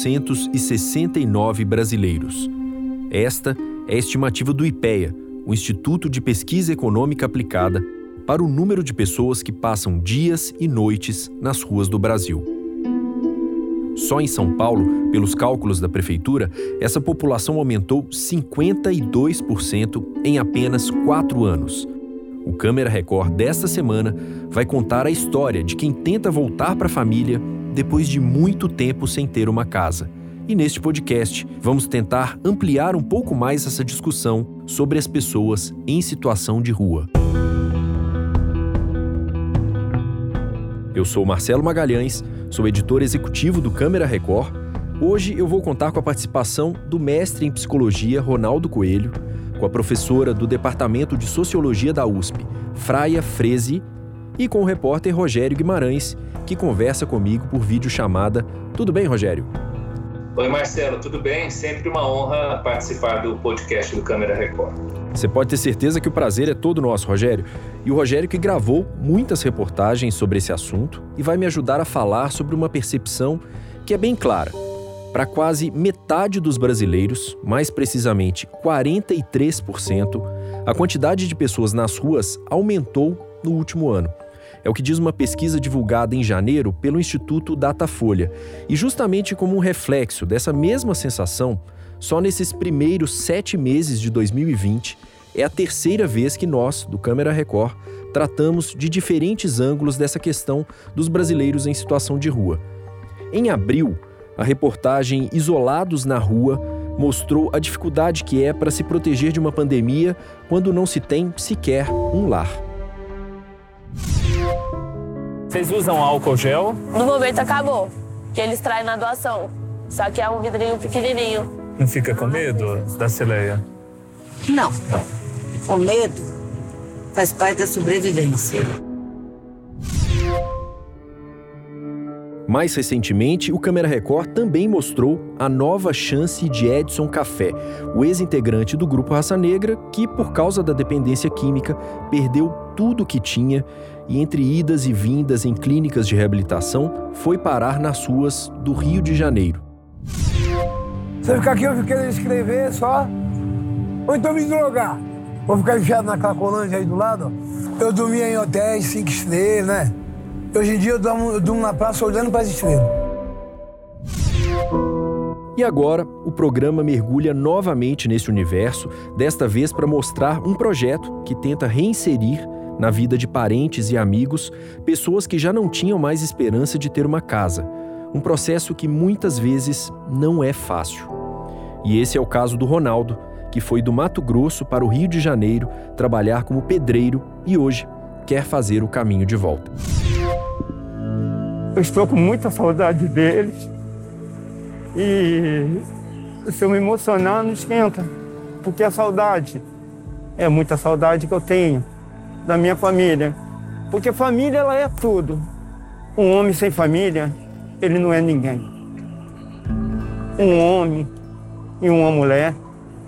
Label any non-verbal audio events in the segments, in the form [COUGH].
221.869 brasileiros. Esta é a estimativa do IPEA, o Instituto de Pesquisa Econômica Aplicada, para o número de pessoas que passam dias e noites nas ruas do Brasil. Só em São Paulo, pelos cálculos da prefeitura, essa população aumentou 52% em apenas quatro anos. O Câmera Record desta semana vai contar a história de quem tenta voltar para a família depois de muito tempo sem ter uma casa. E neste podcast, vamos tentar ampliar um pouco mais essa discussão sobre as pessoas em situação de rua. Eu sou Marcelo Magalhães, sou editor executivo do Câmera Record. Hoje eu vou contar com a participação do mestre em psicologia Ronaldo Coelho, com a professora do Departamento de Sociologia da USP, Fraia Freze, e com o repórter Rogério Guimarães, que conversa comigo por videochamada. Tudo bem, Rogério? Oi, Marcelo, tudo bem? Sempre uma honra participar do podcast do Câmera Record. Você pode ter certeza que o prazer é todo nosso, Rogério. E o Rogério que gravou muitas reportagens sobre esse assunto e vai me ajudar a falar sobre uma percepção que é bem clara. Para quase metade dos brasileiros, mais precisamente 43%, a quantidade de pessoas nas ruas aumentou no último ano. É o que diz uma pesquisa divulgada em janeiro pelo Instituto Datafolha. E justamente como um reflexo dessa mesma sensação, só nesses primeiros sete meses de 2020 é a terceira vez que nós, do Câmera Record, tratamos de diferentes ângulos dessa questão dos brasileiros em situação de rua. Em abril, a reportagem Isolados na Rua mostrou a dificuldade que é para se proteger de uma pandemia quando não se tem sequer um lar. Vocês usam álcool gel? No momento acabou, que eles traem na doação. Só que é um vidrinho pequenininho. Não fica com medo da celeia? Não. O medo faz parte da sobrevivência. Mais recentemente, o Câmera Record também mostrou a nova chance de Edson Café, o ex-integrante do grupo Raça Negra, que, por causa da dependência química, perdeu tudo o que tinha e, entre idas e vindas em clínicas de reabilitação, foi parar nas ruas do Rio de Janeiro. Você ficar aqui, eu fiquei querendo escrever só, ou então me drogar. Vou ficar enfiado na Cracolândia aí do lado. Eu dormia em hotéis, cinco estrelas, né? Hoje em dia eu durmo, eu durmo na praça olhando para as estrelas. E agora, o programa mergulha novamente nesse universo, desta vez para mostrar um projeto que tenta reinserir na vida de parentes e amigos pessoas que já não tinham mais esperança de ter uma casa. Um processo que muitas vezes não é fácil. E esse é o caso do Ronaldo, que foi do Mato Grosso para o Rio de Janeiro trabalhar como pedreiro e hoje quer fazer o caminho de volta. Eu estou com muita saudade deles e se eu me emocionar, não esquenta, porque a saudade é muita saudade que eu tenho da minha família. Porque família ela é tudo. Um homem sem família, ele não é ninguém. Um homem e uma mulher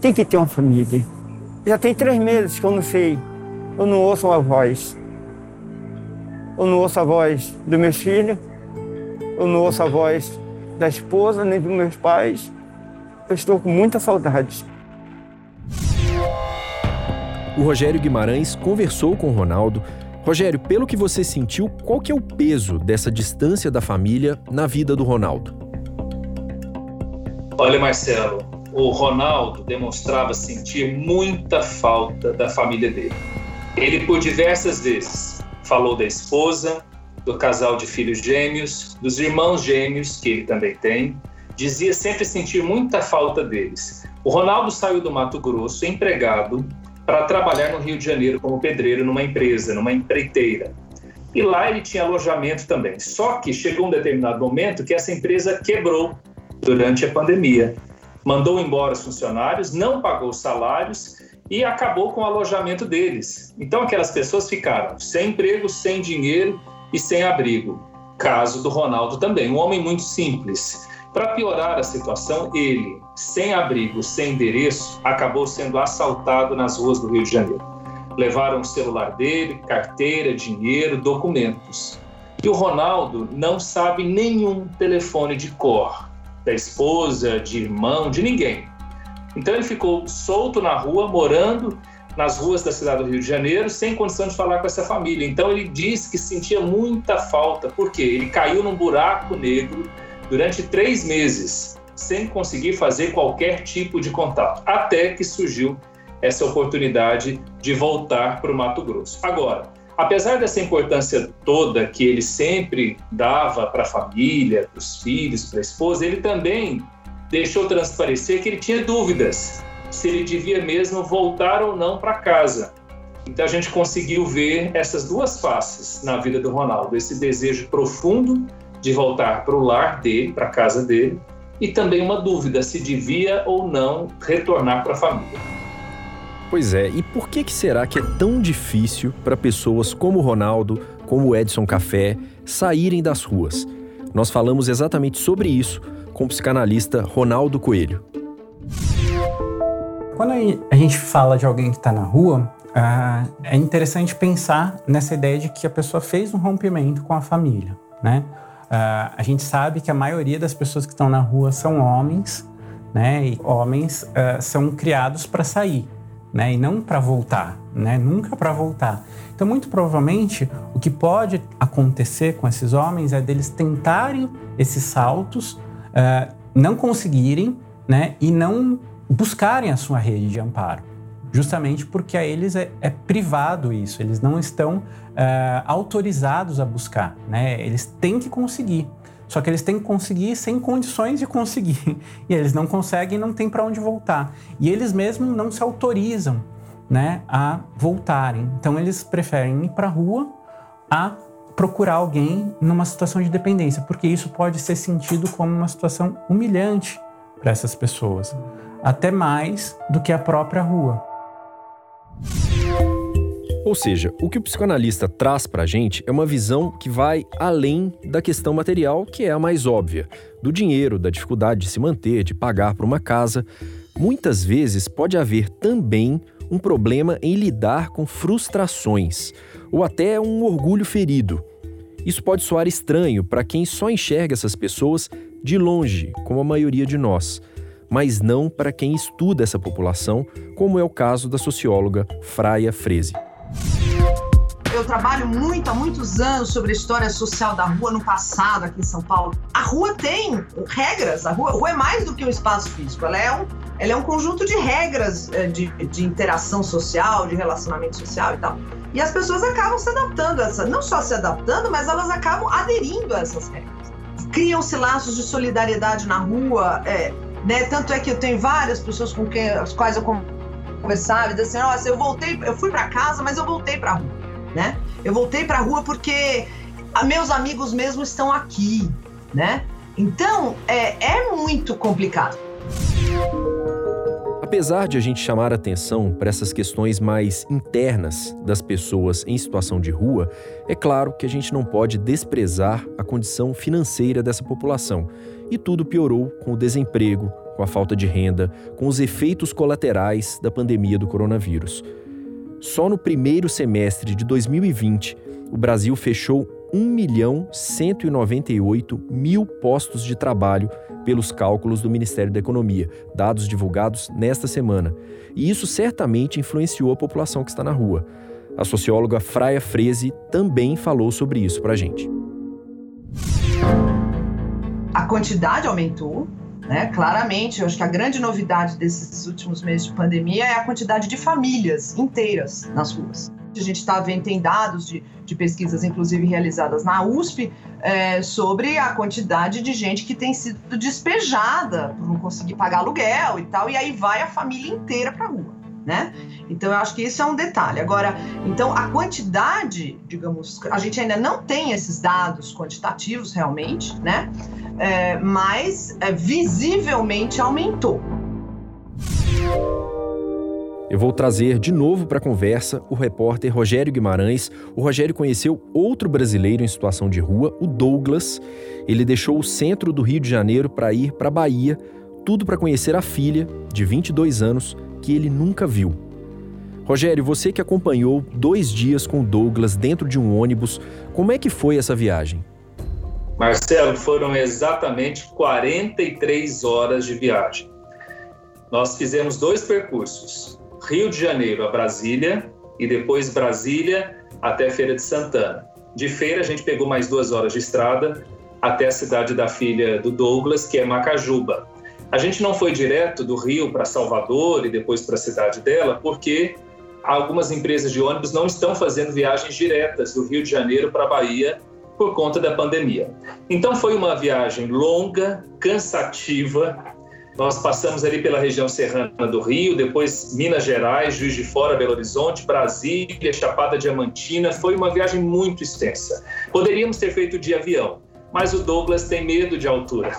tem que ter uma família. Já tem três meses que eu não sei, eu não ouço a voz. Eu não ouço a voz dos meus filhos, eu não ouço a voz da esposa nem dos meus pais. Eu estou com muita saudade. O Rogério Guimarães conversou com Ronaldo. Rogério, pelo que você sentiu, qual que é o peso dessa distância da família na vida do Ronaldo? Olha, Marcelo, o Ronaldo demonstrava sentir muita falta da família dele. Ele, por diversas vezes, falou da esposa, do casal de filhos gêmeos, dos irmãos gêmeos, que ele também tem. Dizia sempre sentir muita falta deles. O Ronaldo saiu do Mato Grosso empregado para trabalhar no Rio de Janeiro como pedreiro numa empresa, numa empreiteira. E lá ele tinha alojamento também. Só que chegou um determinado momento que essa empresa quebrou durante a pandemia. Mandou embora os funcionários, não pagou os salários e acabou com o alojamento deles. Então aquelas pessoas ficaram sem emprego, sem dinheiro e sem abrigo. Caso do Ronaldo também, um homem muito simples. Para piorar a situação, ele, sem abrigo, sem endereço, acabou sendo assaltado nas ruas do Rio de Janeiro. Levaram o celular dele, carteira, dinheiro, documentos. E o Ronaldo não sabe nenhum telefone de cor, da esposa, de irmão, de ninguém. Então ele ficou solto na rua, morando nas ruas da cidade do Rio de Janeiro, sem condição de falar com essa família. Então ele disse que sentia muita falta, porque ele caiu num buraco negro durante três meses, sem conseguir fazer qualquer tipo de contato, até que surgiu essa oportunidade de voltar para o Mato Grosso. Agora, apesar dessa importância toda que ele sempre dava para a família, para os filhos, para a esposa, ele também deixou transparecer que ele tinha dúvidas se ele devia mesmo voltar ou não para casa. Então a gente conseguiu ver essas duas faces na vida do Ronaldo: esse desejo profundo de voltar para o lar dele, para a casa dele, e também uma dúvida se devia ou não retornar para a família. Pois é, e por que, que será que é tão difícil para pessoas como Ronaldo, como Edson Café, saírem das ruas? Nós falamos exatamente sobre isso com o psicanalista Ronaldo Coelho. Quando a gente fala de alguém que está na rua, uh, é interessante pensar nessa ideia de que a pessoa fez um rompimento com a família, né? Uh, a gente sabe que a maioria das pessoas que estão na rua são homens, né? E homens uh, são criados para sair, né? E não para voltar, né? Nunca para voltar. Então, muito provavelmente, o que pode acontecer com esses homens é deles tentarem esses saltos, não conseguirem, né? E não buscarem a sua rede de amparo, justamente porque a eles é, é privado isso, eles não estão uh, autorizados a buscar, né? Eles têm que conseguir. Só que eles têm que conseguir sem condições de conseguir. [LAUGHS] E eles não conseguem, não tem para onde voltar. E eles mesmos não se autorizam, né, a voltarem. Então eles preferem ir para a rua a procurar alguém numa situação de dependência, porque isso pode ser sentido como uma situação humilhante para essas pessoas até mais do que a própria rua. Ou seja, o que o psicanalista traz para a gente é uma visão que vai além da questão material, que é a mais óbvia, do dinheiro, da dificuldade de se manter, de pagar por uma casa. Muitas vezes pode haver também um problema em lidar com frustrações ou até um orgulho ferido. Isso pode soar estranho para quem só enxerga essas pessoas de longe, como a maioria de nós mas não para quem estuda essa população, como é o caso da socióloga Fraia Freze. Eu trabalho muito há muitos anos sobre a história social da rua no passado aqui em São Paulo. A rua tem regras, a rua, a rua é mais do que um espaço físico, ela é um, ela é um conjunto de regras eh, de, de interação social, de relacionamento social e tal. E as pessoas acabam se adaptando a essa, não só se adaptando, mas elas acabam aderindo a essas regras. Criam-se laços de solidariedade na rua, é, né? Tanto é que eu tenho várias pessoas com quem, as quais eu conversava e dizem assim, nossa, eu voltei, eu fui para casa, mas eu voltei para rua, né? Eu voltei para rua porque meus amigos mesmo estão aqui, né? Então, é, é muito complicado. Apesar de a gente chamar atenção para essas questões mais internas das pessoas em situação de rua, é claro que a gente não pode desprezar a condição financeira dessa população e tudo piorou com o desemprego, com a falta de renda, com os efeitos colaterais da pandemia do coronavírus. Só no primeiro semestre de 2020, o Brasil fechou 1 milhão 198 mil postos de trabalho pelos cálculos do Ministério da Economia, dados divulgados nesta semana. E isso certamente influenciou a população que está na rua. A socióloga Fraia Freze também falou sobre isso para a gente a quantidade aumentou, né? Claramente, eu acho que a grande novidade desses últimos meses de pandemia é a quantidade de famílias inteiras nas ruas. A gente está vendo, tem dados de, de, pesquisas, inclusive realizadas na USP, é, sobre a quantidade de gente que tem sido despejada por não conseguir pagar aluguel e tal, e aí vai a família inteira para a rua né? Então eu acho que isso é um detalhe. Agora, então a quantidade, digamos, a gente ainda não tem esses dados quantitativos realmente, né? É, mas é, visivelmente aumentou. Eu vou trazer de novo para a conversa o repórter Rogério Guimarães. O Rogério conheceu outro brasileiro em situação de rua, o Douglas. Ele deixou o centro do Rio de Janeiro para ir para a Bahia, tudo para conhecer a filha, de 22 anos, que ele nunca viu. Rogério, você que acompanhou dois dias com o Douglas dentro de um ônibus, como é que foi essa viagem? Marcelo, foram exatamente 43 horas de viagem. Nós fizemos dois percursos: Rio de Janeiro a Brasília e depois Brasília até Feira de Santana. De feira, a gente pegou mais duas horas de estrada até a cidade da filha do Douglas, que é Macajuba. A gente não foi direto do Rio para Salvador e depois para a cidade dela, porque algumas empresas de ônibus não estão fazendo viagens diretas do Rio de Janeiro para a Bahia por conta da pandemia. Então foi uma viagem longa, cansativa. Nós passamos ali pela região serrana do Rio, depois Minas Gerais, Juiz de Fora, Belo Horizonte, Brasília, Chapada Diamantina. Foi uma viagem muito extensa. Poderíamos ter feito de avião, mas o Douglas tem medo de altura.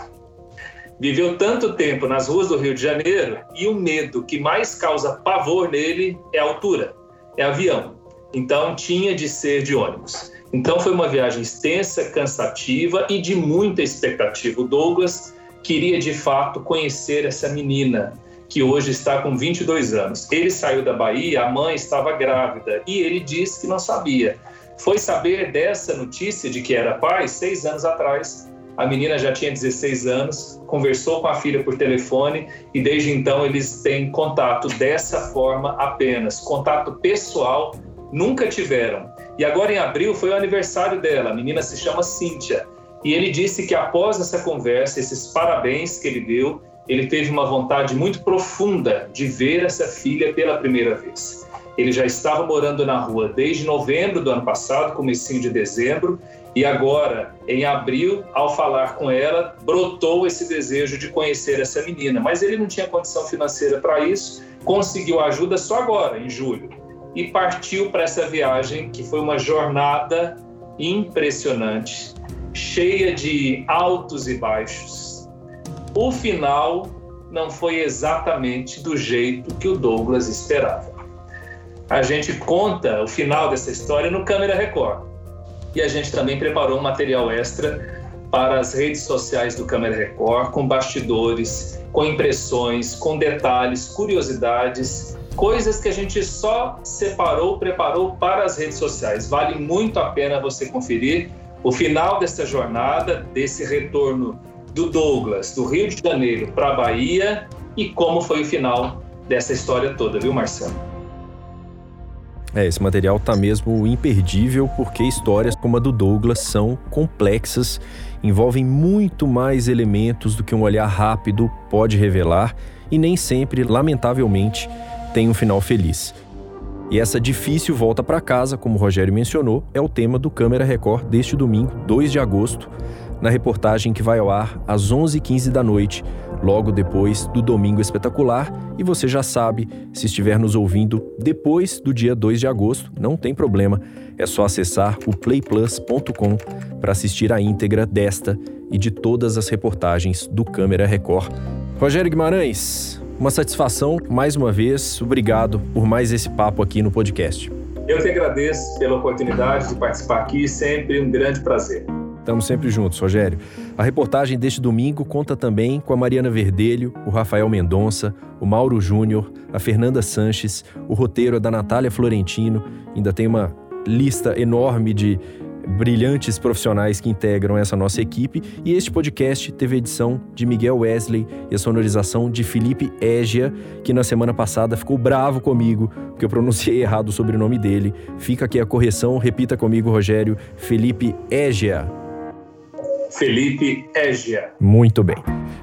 Viveu tanto tempo nas ruas do Rio de Janeiro e o medo que mais causa pavor nele é altura, é avião. Então tinha de ser de ônibus. Então foi uma viagem extensa, cansativa e de muita expectativa. O Douglas queria de fato conhecer essa menina que hoje está com 22 anos. Ele saiu da Bahia, a mãe estava grávida e ele disse que não sabia. Foi saber dessa notícia de que era pai seis anos atrás. A menina já tinha 16 anos, conversou com a filha por telefone e desde então eles têm contato dessa forma apenas, contato pessoal nunca tiveram. E agora em abril foi o aniversário dela, a menina se chama Cíntia. E ele disse que após essa conversa, esses parabéns que ele deu, ele teve uma vontade muito profunda de ver essa filha pela primeira vez. Ele já estava morando na rua desde novembro do ano passado, comecinho de dezembro, e agora, em abril, ao falar com ela, brotou esse desejo de conhecer essa menina. Mas ele não tinha condição financeira para isso, conseguiu ajuda só agora, em julho e partiu para essa viagem que foi uma jornada impressionante, cheia de altos e baixos. O final não foi exatamente do jeito que o Douglas esperava. A gente conta o final dessa história no Câmera Record. E a gente também preparou um material extra para as redes sociais do Câmera Record, com bastidores, com impressões, com detalhes, curiosidades coisas que a gente só separou, preparou para as redes sociais. Vale muito a pena você conferir o final dessa jornada, desse retorno do Douglas, do Rio de Janeiro para a Bahia e como foi o final dessa história toda, viu, Marcelo? É, esse material tá mesmo imperdível porque histórias como a do Douglas são complexas, envolvem muito mais elementos do que um olhar rápido pode revelar e nem sempre, lamentavelmente, tem um final feliz. E essa difícil volta para casa, como o Rogério mencionou, é o tema do Câmera Record deste domingo, 2 de agosto, na reportagem que vai ao ar às 11h15 da noite, logo depois do Domingo Espetacular. E você já sabe, se estiver nos ouvindo depois do dia 2 de agosto, não tem problema, é só acessar o playplus.com para assistir a íntegra desta e de todas as reportagens do Câmera Record. Rogério Guimarães, uma satisfação, mais uma vez. Obrigado por mais esse papo aqui no podcast. Eu que agradeço pela oportunidade de participar aqui, sempre um grande prazer. Estamos sempre juntos, Rogério. A reportagem deste domingo conta também com a Mariana Verdelho, o Rafael Mendonça, o Mauro Júnior, a Fernanda Sanches, o roteiro é da Natália Florentino. Ainda tem uma lista enorme de brilhantes profissionais que integram essa nossa equipe. E este podcast teve edição de Miguel Wesley e a sonorização de Felipe Égia, que na semana passada ficou bravo comigo, porque eu pronunciei errado o sobrenome dele. Fica aqui a correção, repita comigo, Rogério. Felipe Égia. Felipe Égia. Muito bem.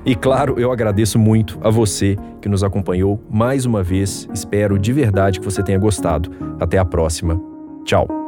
E claro, eu agradeço muito a você que nos acompanhou mais uma vez. Espero de verdade que você tenha gostado. Até a próxima. Tchau.